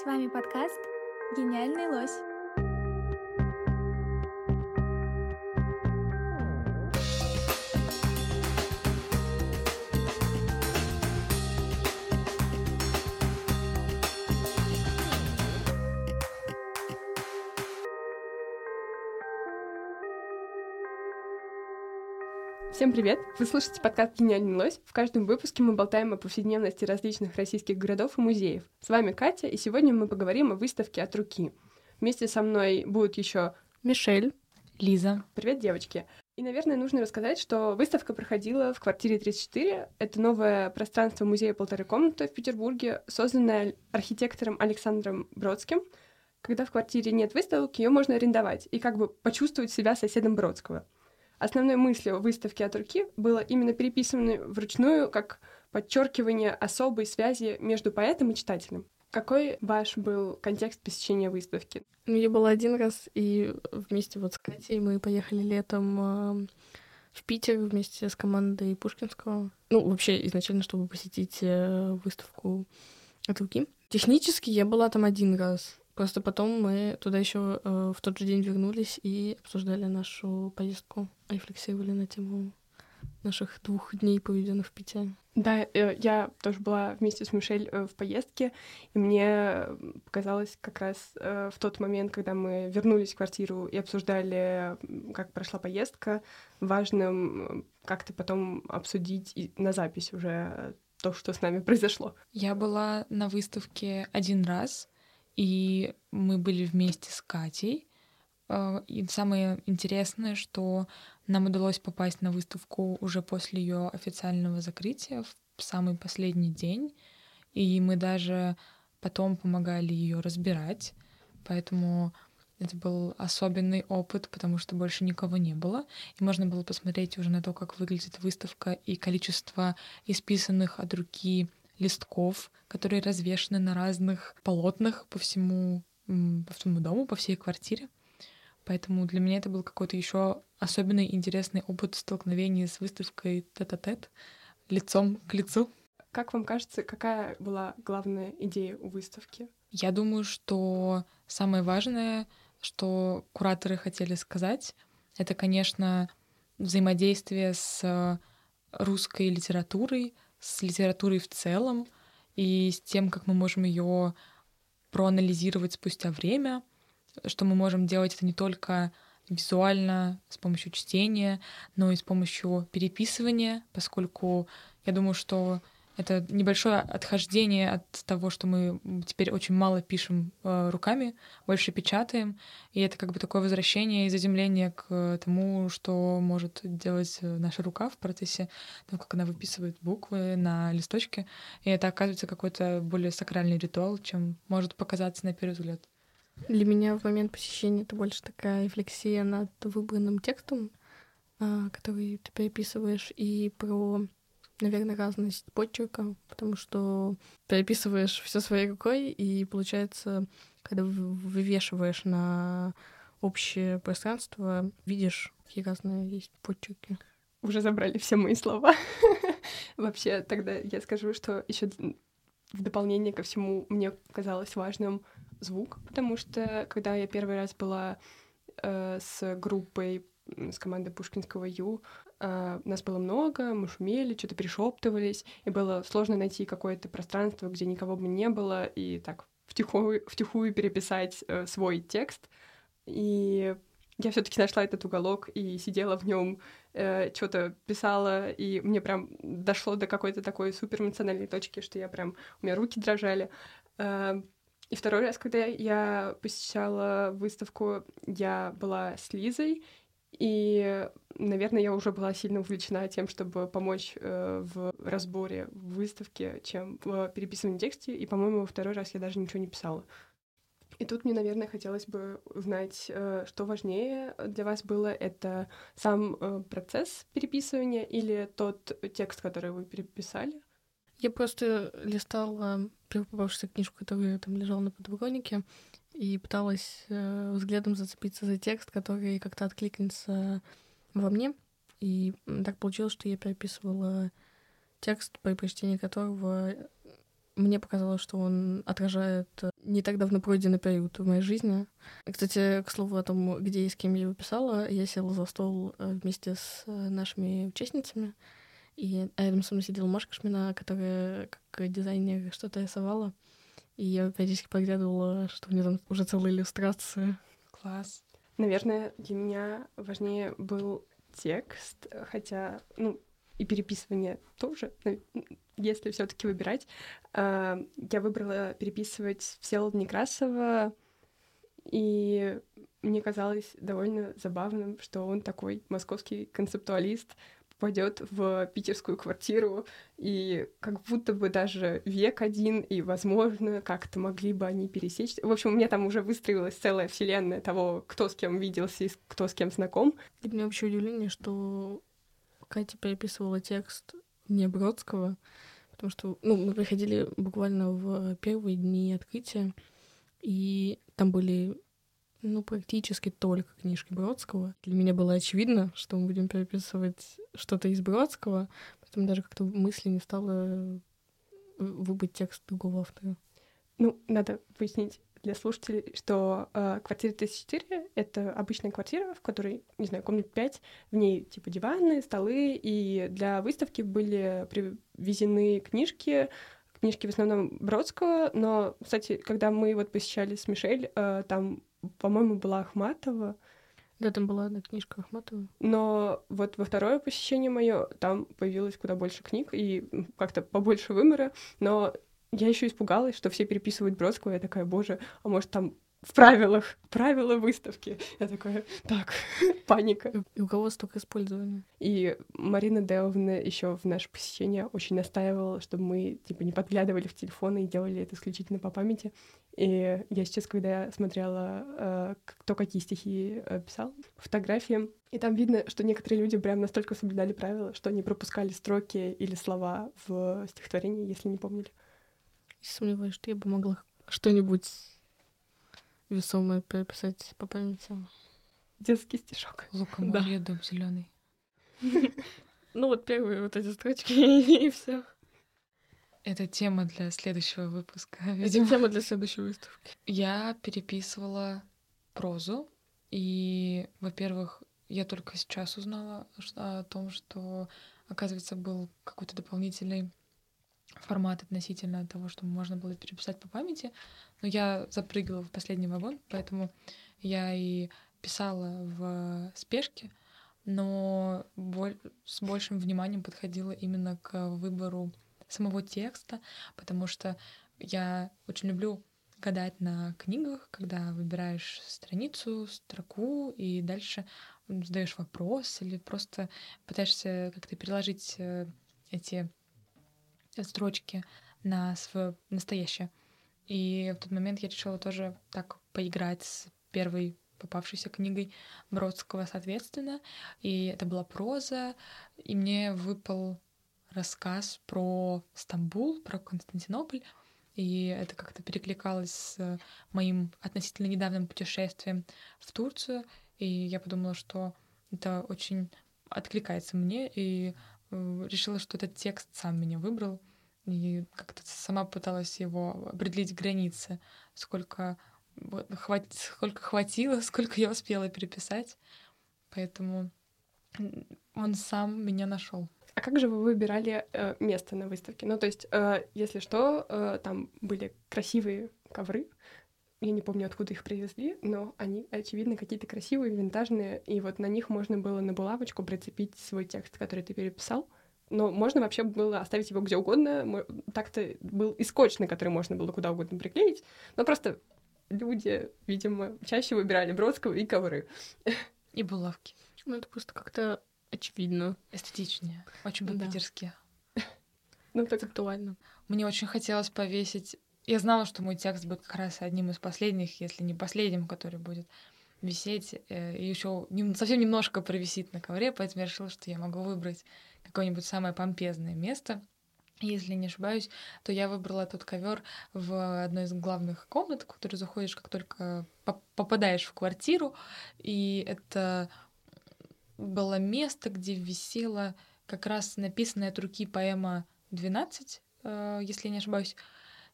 С вами подкаст «Гениальный лось». Всем привет! Вы слушаете подкаст «Гениальный лось». В каждом выпуске мы болтаем о повседневности различных российских городов и музеев. С вами Катя, и сегодня мы поговорим о выставке от руки. Вместе со мной будут еще Мишель, Лиза. Привет, девочки! И, наверное, нужно рассказать, что выставка проходила в квартире 34. Это новое пространство музея «Полторы комнаты» в Петербурге, созданное архитектором Александром Бродским. Когда в квартире нет выставок, ее можно арендовать и как бы почувствовать себя соседом Бродского — Основной мыслью выставки от руки было именно переписанное вручную как подчеркивание особой связи между поэтом и читателем. Какой ваш был контекст посещения выставки? Ну, я была один раз, и вместе вот с Катей мы поехали летом в Питер вместе с командой Пушкинского. Ну, вообще, изначально, чтобы посетить э, выставку от руки. Технически я была там один раз. Просто потом мы туда еще э, в тот же день вернулись и обсуждали нашу поездку, рефлексировали на тему наших двух дней, проведенных в Питере. Да, э, я тоже была вместе с Мишель э, в поездке, и мне показалось как раз э, в тот момент, когда мы вернулись в квартиру и обсуждали, как прошла поездка, важным как-то потом обсудить на запись уже то, что с нами произошло. Я была на выставке один раз, и мы были вместе с Катей. А, и самое интересное, что нам удалось попасть на выставку уже после ее официального закрытия, в самый последний день. И мы даже потом помогали ее разбирать. Поэтому это был особенный опыт, потому что больше никого не было. И можно было посмотреть уже на то, как выглядит выставка и количество исписанных от руки листков, которые развешаны на разных полотнах по всему, по всему дому, по всей квартире. Поэтому для меня это был какой-то еще особенный интересный опыт столкновения с выставкой тет-а-тет, лицом к лицу. Как вам кажется, какая была главная идея у выставки? Я думаю, что самое важное, что кураторы хотели сказать, это, конечно, взаимодействие с русской литературой, с литературой в целом и с тем, как мы можем ее проанализировать спустя время, что мы можем делать это не только визуально, с помощью чтения, но и с помощью переписывания, поскольку я думаю, что это небольшое отхождение от того, что мы теперь очень мало пишем э, руками, больше печатаем. И это как бы такое возвращение и заземление к тому, что может делать наша рука в процессе того, как она выписывает буквы на листочке. И это оказывается какой-то более сакральный ритуал, чем может показаться на первый взгляд. Для меня в момент посещения это больше такая рефлексия над выбранным текстом, а, который ты переписываешь, и про наверное, разность почерка, потому что переписываешь все своей рукой, и получается, когда вывешиваешь на общее пространство, видишь, какие разные есть почерки. Уже забрали все мои слова. Вообще, тогда я скажу, что еще в дополнение ко всему мне казалось важным звук, потому что когда я первый раз была э, с группой, с командой Пушкинского Ю, Uh, нас было много, мы шумели, что-то перешептывались, и было сложно найти какое-то пространство, где никого бы не было, и так втихую, втихую переписать uh, свой текст. И я все-таки нашла этот уголок и сидела в нем, э, что-то писала, и мне прям дошло до какой-то такой суперэмоциональной точки, что я прям у меня руки дрожали. Э, и второй раз, когда я посещала выставку, я была с Лизой, и, наверное, я уже была сильно увлечена тем, чтобы помочь э, в разборе в выставке, чем в переписывании текста. И, по-моему, во второй раз я даже ничего не писала. И тут мне, наверное, хотелось бы узнать, э, что важнее для вас было, это сам э, процесс переписывания или тот текст, который вы переписали? Я просто листала первую попавшуюся книжку, которая там лежала на подоконнике, и пыталась э, взглядом зацепиться за текст, который как-то откликнется во мне. И так получилось, что я переписывала текст, при прочтении которого мне показалось, что он отражает не так давно пройденный период в моей жизни. Кстати, к слову о том, где и с кем я его писала, я села за стол э, вместе с э, нашими участницами, и рядом со мной сидела Машка Шмина, которая как дизайнер что-то рисовала. И я периодически поглядывала, что у нее там уже целая иллюстрация. Класс. Наверное, для меня важнее был текст, хотя, ну, и переписывание тоже, если все таки выбирать. А, я выбрала переписывать Всеволода Некрасова, и мне казалось довольно забавным, что он такой московский концептуалист, попадет в питерскую квартиру, и как будто бы даже век один, и, возможно, как-то могли бы они пересечься. В общем, у меня там уже выстроилась целая вселенная того, кто с кем виделся и кто с кем знаком. И мне вообще удивление, что Катя переписывала текст не Бродского, потому что ну, мы приходили буквально в первые дни открытия, и там были ну, практически только книжки Бродского. Для меня было очевидно, что мы будем переписывать что-то из Бродского, поэтому даже как-то мысли не стало выбыть текст другого автора. Ну, надо пояснить для слушателей, что э, квартира 1004 — это обычная квартира, в которой, не знаю, комнат 5, в ней типа диваны, столы, и для выставки были привезены книжки, книжки в основном Бродского, но, кстати, когда мы вот посещали с Мишель, э, там по-моему, была Ахматова. Да, там была одна книжка Ахматова. Но вот во второе посещение мое там появилось куда больше книг и как-то побольше вымора. Но я еще испугалась, что все переписывают Бродского. Я такая, боже, а может там в правилах, правила выставки. Я такая, так, паника. И у кого столько использования? И Марина Деловна еще в наше посещение очень настаивала, чтобы мы типа не подглядывали в телефоны и делали это исключительно по памяти. И я сейчас, когда смотрела, э, кто какие стихи э, писал, фотографии, и там видно, что некоторые люди прям настолько соблюдали правила, что они пропускали строки или слова в стихотворении, если не помнили. Сомневаюсь, что я бы могла что-нибудь весомое переписать по памяти. Детский стишок. Лукоморье, да. дом зеленый. Ну вот первые вот эти строчки и все. Это тема для следующего выпуска. Это тема для следующей выставки. Я переписывала прозу, и, во-первых, я только сейчас узнала о том, что, оказывается, был какой-то дополнительный формат относительно того, что можно было переписать по памяти. Но я запрыгала в последний вагон, поэтому я и писала в спешке, но с большим вниманием подходила именно к выбору самого текста, потому что я очень люблю гадать на книгах, когда выбираешь страницу, строку, и дальше задаешь вопрос или просто пытаешься как-то переложить э, эти строчки на свое настоящее. И в тот момент я решила тоже так поиграть с первой попавшейся книгой Бродского, соответственно. И это была проза, и мне выпал рассказ про Стамбул, про Константинополь. И это как-то перекликалось с моим относительно недавним путешествием в Турцию. И я подумала, что это очень откликается мне, и э, решила, что этот текст сам меня выбрал и как-то сама пыталась его определить границы, сколько, хват... сколько хватило, сколько я успела переписать. Поэтому он сам меня нашел. А как же вы выбирали э, место на выставке? Ну, то есть, э, если что, э, там были красивые ковры. Я не помню, откуда их привезли, но они, очевидно, какие-то красивые, винтажные, и вот на них можно было на булавочку прицепить свой текст, который ты переписал но можно вообще было оставить его где угодно. Так-то был и скотч, на который можно было куда угодно приклеить, но просто люди, видимо, чаще выбирали Бродского и ковры. И булавки. Ну, это просто как-то очевидно. Эстетичнее. Очень по-питерски. Ну, так актуально. Мне очень хотелось повесить... Я знала, что мой текст будет как раз одним из последних, если не последним, который будет висеть. Э, и еще совсем немножко провисит на ковре, поэтому я решила, что я могу выбрать какое-нибудь самое помпезное место. Если не ошибаюсь, то я выбрала тот ковер в одной из главных комнат, в которую заходишь, как только попадаешь в квартиру. И это было место, где висела как раз написанная от руки поэма «12», э, если не ошибаюсь.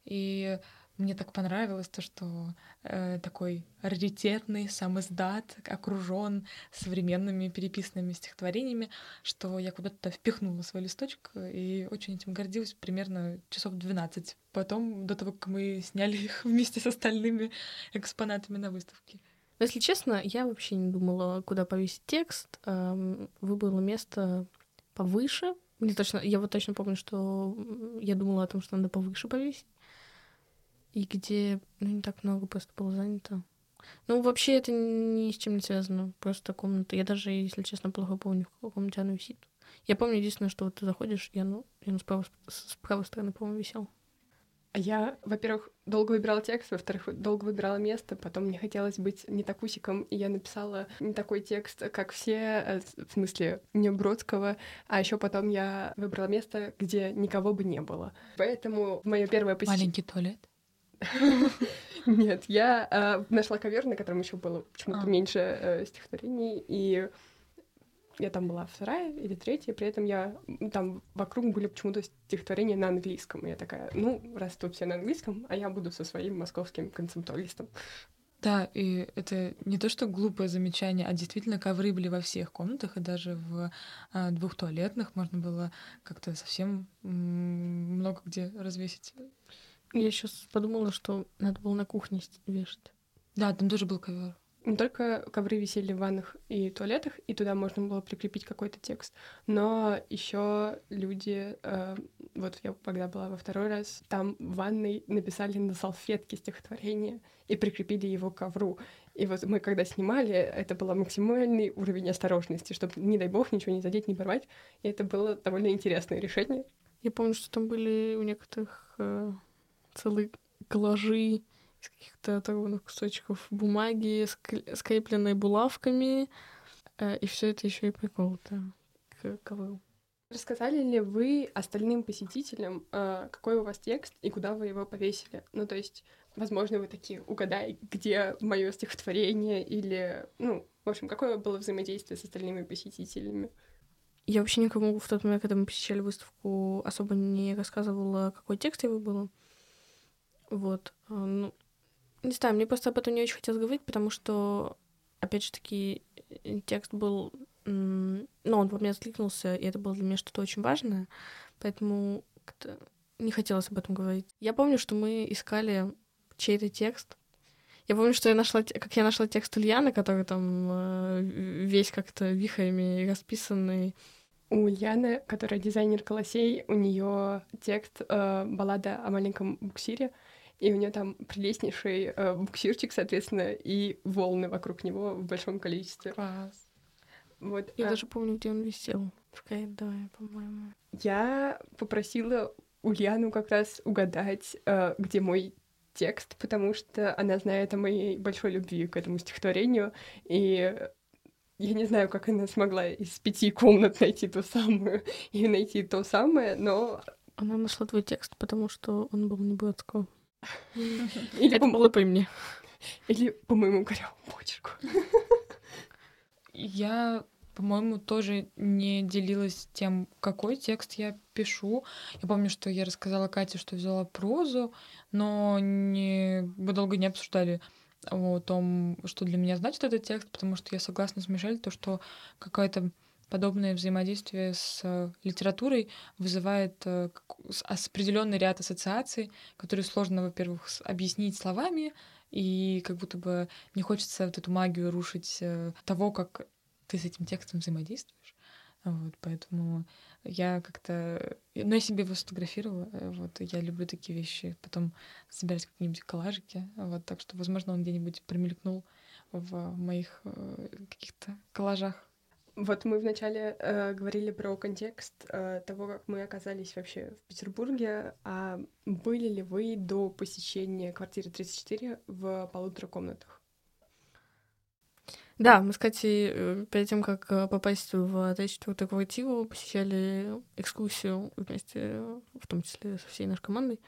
И мне так понравилось то, что э, такой раритетный сам издат окружен современными переписанными стихотворениями, что я куда-то впихнула свой листочек и очень этим гордилась примерно часов 12 потом, до того, как мы сняли их вместе с остальными экспонатами на выставке. Но, если честно, я вообще не думала, куда повесить текст. Эм, выбрала место повыше. Мне точно, я вот точно помню, что я думала о том, что надо повыше повесить и где ну, не так много просто было занято. Ну, вообще это ни с чем не связано. Просто комната. Я даже, если честно, плохо помню, в какой комнате она висит. Я помню единственное, что вот ты заходишь, и оно, и оно с, правой, с правой стороны, по-моему, висел. А я, во-первых, долго выбирала текст, во-вторых, долго выбирала место, потом мне хотелось быть не такусиком, и я написала не такой текст, как все, э, в смысле, не Бродского, а еще потом я выбрала место, где никого бы не было. Поэтому мое первое посещение... Маленький туалет? Нет, я э, нашла ковер, на котором еще было почему-то А. меньше э, стихотворений, и я там была вторая или третья, при этом я там вокруг были почему-то стихотворения на английском. И я такая, ну, раз тут все на английском, а я буду со своим московским концептуалистом. Да, и это не то, что глупое замечание, а действительно ковры были во всех комнатах, и даже в а, двух туалетных можно было как-то совсем много где развесить. Я сейчас подумала, что надо было на кухне вешать. Да, там тоже был ковер. Не только ковры висели в ваннах и туалетах, и туда можно было прикрепить какой-то текст, но еще люди, э, вот я когда была во второй раз, там в ванной написали на салфетке стихотворение и прикрепили его к ковру. И вот мы когда снимали, это был максимальный уровень осторожности, чтобы, не дай бог, ничего не задеть, не порвать. И это было довольно интересное решение. Я помню, что там были у некоторых э, целые коллажи из каких-то оторванных кусочков бумаги, ск- скрепленные булавками, э, и все это еще и приколото к ковру. Рассказали ли вы остальным посетителям, э, какой у вас текст и куда вы его повесили? Ну, то есть, возможно, вы такие, угадай, где мое стихотворение, или, ну, в общем, какое было взаимодействие с остальными посетителями? Я вообще никому в тот момент, когда мы посещали выставку, особо не рассказывала, какой текст я выбрала. Вот. А, Ну, не знаю, мне просто об этом не очень хотелось говорить, потому что, опять же таки, э, текст был... м, Ну, он во мне откликнулся, и это было для меня что-то очень важное, поэтому не хотелось об этом говорить. Я помню, что мы искали чей-то текст. Я помню, что я нашла, как я нашла текст Ульяны, который там э, весь как-то вихрями расписанный, У Ульяны, которая дизайнер колосей, у нее текст э, баллада о маленьком буксире, и у нее там прелестнейший э, буксирчик, соответственно, и волны вокруг него в большом количестве. Класс. Вот. Я а даже помню, где он висел. В коридоре, по-моему. Я попросила Ульяну как раз угадать, э, где мой текст, потому что она знает о моей большой любви к этому стихотворению, и я не знаю, как она смогла из пяти комнат найти ту самую и найти то самое, но... Она нашла твой текст, потому что он был не Бродского. Или, Это по, было по мне. или по моему корявому почерку. Я, по-моему, тоже не делилась тем, какой текст я пишу. Я помню, что я рассказала Кате, что взяла прозу, но не... мы долго не обсуждали о том, что для меня значит этот текст, потому что я согласна с Мишель, то, что какое-то подобное взаимодействие с э, литературой вызывает э, определенный ряд ассоциаций, которые сложно, во-первых, объяснить словами, и как будто бы не хочется вот эту магию рушить э, того, как ты с этим текстом взаимодействуешь. Вот, поэтому я как-то... Ну, я себе его сфотографировала. Вот, я люблю такие вещи. Потом собирать какие-нибудь коллажики. Вот, так что, возможно, он где-нибудь промелькнул в моих каких-то коллажах. Вот мы вначале э, говорили про контекст э, того, как мы оказались вообще в Петербурге. А были ли вы до посещения квартиры 34 в полутора комнатах? Да, мы Катей э, перед тем, как э, попасть в 34-ю квартиру, посещали экскурсию вместе, в том числе со всей нашей командой,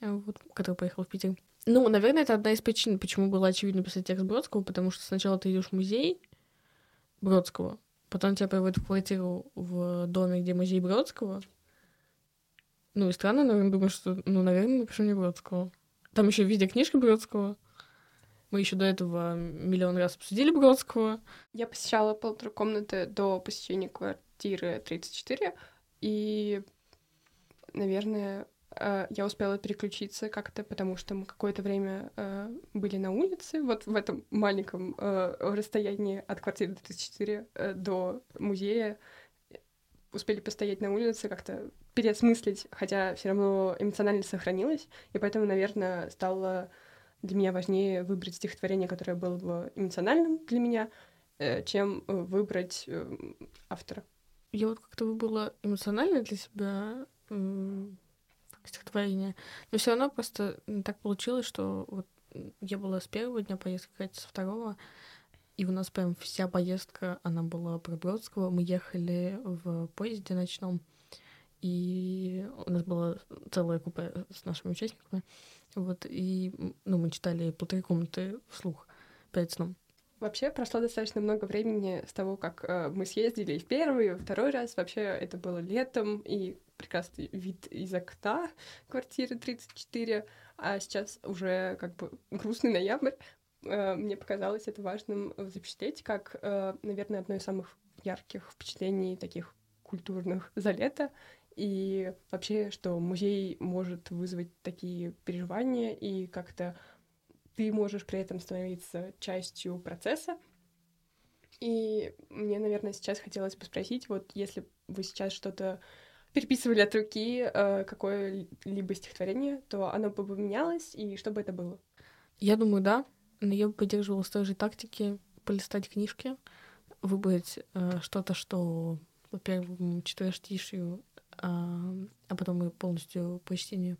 э, вот, которая поехала в Питер. Ну, наверное, это одна из причин, почему было очевидно писать текст Бродского, потому что сначала ты идешь в музей Бродского, потом тебя приводят в квартиру в доме, где музей Бродского, Ну и странно, наверное, думаю, что, ну, наверное, напишу не Бродского. Там еще виде книжки Бродского. Мы еще до этого миллион раз обсудили Бродского. Я посещала полторы комнаты до посещения квартиры 34, и, наверное, я успела переключиться как-то, потому что мы какое-то время э, были на улице, вот в этом маленьком э, расстоянии от квартиры 34 до музея. Успели постоять на улице, как-то переосмыслить, хотя все равно эмоционально сохранилось, и поэтому, наверное, стало для меня важнее выбрать стихотворение, которое было бы эмоциональным для меня, э, чем э, выбрать э, автора. Я вот как-то выбрала эмоционально для себя стихотворение, но все равно просто так получилось, что вот я была с первого дня поездки, Катя со второго, и у нас прям вся поездка, она была про Бродского. Мы ехали в поезде ночном, и у нас было целое купе с нашими участниками. Вот, и ну, мы читали полторы комнаты вслух перед сном. Вообще прошло достаточно много времени с того, как э, мы съездили и в первый, и во второй раз. Вообще это было летом, и прекрасный вид из окна квартиры 34, а сейчас уже как бы грустный ноябрь. Э, мне показалось это важным запечатлеть как, э, наверное, одно из самых ярких впечатлений таких культурных за лето. И вообще, что музей может вызвать такие переживания, и как-то ты можешь при этом становиться частью процесса. И мне, наверное, сейчас хотелось бы спросить, вот если вы сейчас что-то переписывали от руки, э, какое-либо стихотворение, то оно бы поменялось, и что бы это было? Я думаю, да. Но я бы поддерживала с той же тактики полистать книжки, выбрать э, что-то, что по первому четверостишью а, а потом и полностью по чтению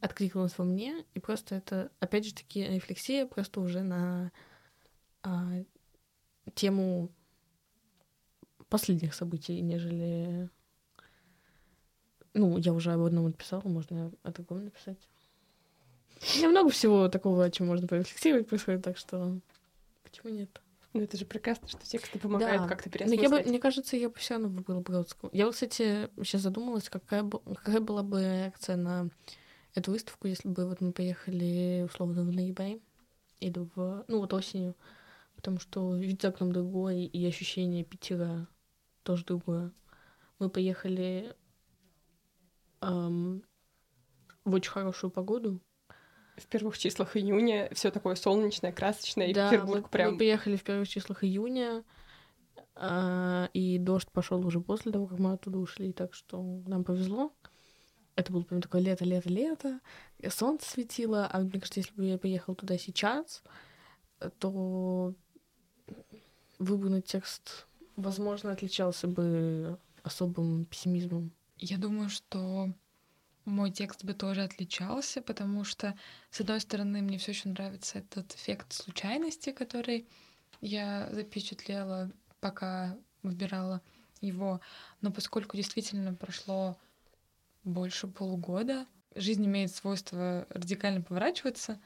откликнулась во мне, и просто это, опять же таки, рефлексия просто уже на а, тему последних событий, нежели... Ну, я уже об одном написала, можно о другом написать. У меня много всего такого, о чем можно порефлексировать происходит, так что почему нет? Ну, это же прекрасно, что тексты помогают да. как-то переосмыслить. Но я бы, мне кажется, я бы все равно выбрала Бродского. Я кстати, сейчас задумалась, какая, бы, какая была бы реакция на эту выставку, если бы вот мы поехали, условно, в ноябре или в... Ну, вот осенью. Потому что вид за окном другой, и ощущение Питера тоже другое. Мы поехали эм, в очень хорошую погоду, в первых числах июня, все такое солнечное, красочное, да, и Петербург мы, прям... мы приехали в первых числах июня, а, и дождь пошел уже после того, как мы оттуда ушли, так что нам повезло. Это было прям такое лето, лето, лето, солнце светило, а мне кажется, если бы я поехал туда сейчас, то выбранный текст, возможно, отличался бы особым пессимизмом. Я думаю, что мой текст бы тоже отличался, потому что, с одной стороны, мне все еще нравится этот эффект случайности, который я запечатлела, пока выбирала его. Но поскольку действительно прошло больше полугода, жизнь имеет свойство радикально поворачиваться,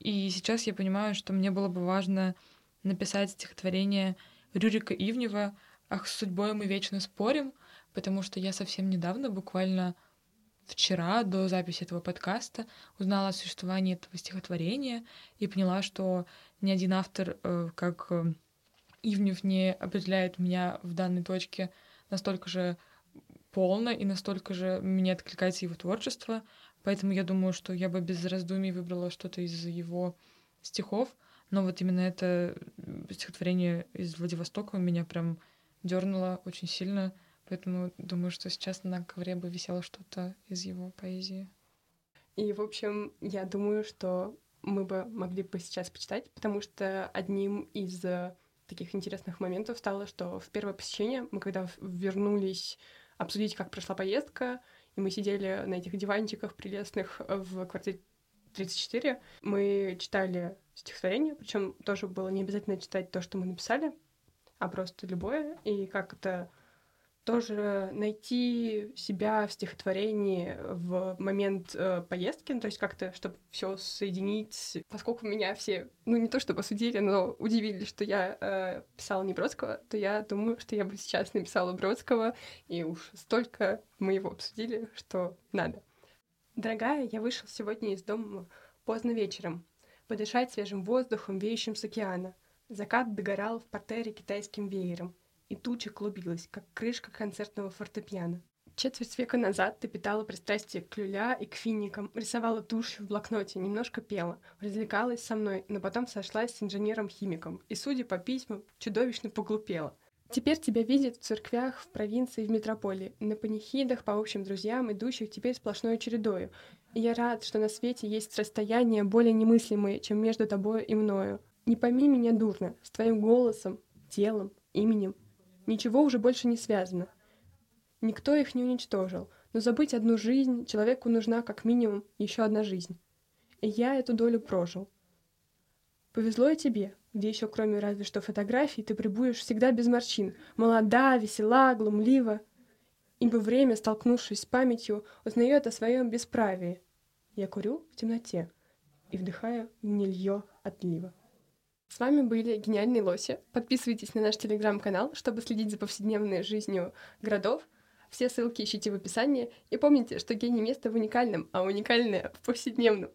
и сейчас я понимаю, что мне было бы важно написать стихотворение Рюрика Ивнева «Ах, с судьбой мы вечно спорим», потому что я совсем недавно, буквально вчера, до записи этого подкаста, узнала о существовании этого стихотворения и поняла, что ни один автор, э, как э, Ивнев, не определяет меня в данной точке настолько же полно и настолько же мне откликается его творчество. Поэтому я думаю, что я бы без раздумий выбрала что-то из его стихов. Но вот именно это стихотворение из Владивостока меня прям дернуло очень сильно. Поэтому думаю, что сейчас на ковре бы висело что-то из его поэзии. И, в общем, я думаю, что мы бы могли бы сейчас почитать, потому что одним из э, таких интересных моментов стало, что в первое посещение мы, когда вернулись обсудить, как прошла поездка, и мы сидели на этих диванчиках прелестных в квартире 34, мы читали стихотворение, причем тоже было не обязательно читать то, что мы написали, а просто любое, и как это тоже найти себя в стихотворении в момент э, поездки, ну, то есть как-то, чтобы все соединить, поскольку меня все, ну не то чтобы осудили, но удивились, что я э, писала не Бродского, то я думаю, что я бы сейчас написала Бродского, и уж столько мы его обсудили, что надо. Дорогая, я вышел сегодня из дома поздно вечером, подышать свежим воздухом, веющим с океана. Закат догорал в портере китайским веером, и туча клубилась, как крышка концертного фортепиано. Четверть века назад ты питала пристрастие к люля и к финикам, рисовала тушью в блокноте, немножко пела, развлекалась со мной, но потом сошлась с инженером-химиком, и, судя по письмам, чудовищно поглупела. Теперь тебя видят в церквях, в провинции, в метрополии, на панихидах по общим друзьям, идущих теперь сплошной чередою. И я рад, что на свете есть расстояния более немыслимые, чем между тобой и мною. Не пойми меня дурно, с твоим голосом, телом, именем. Ничего уже больше не связано. Никто их не уничтожил, но забыть одну жизнь человеку нужна как минимум еще одна жизнь. И я эту долю прожил. Повезло и тебе, где еще кроме разве что фотографий ты прибудешь всегда без морщин, молода, весела, глумлива, ибо время, столкнувшись с памятью, узнает о своем бесправии. Я курю в темноте и вдыхаю гнилье отлива. С вами были гениальные лоси. Подписывайтесь на наш телеграм-канал, чтобы следить за повседневной жизнью городов. Все ссылки ищите в описании. И помните, что гений места в уникальном, а уникальное в повседневном.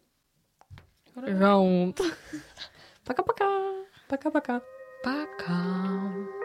Раунд. Пока-пока. Пока-пока. Пока.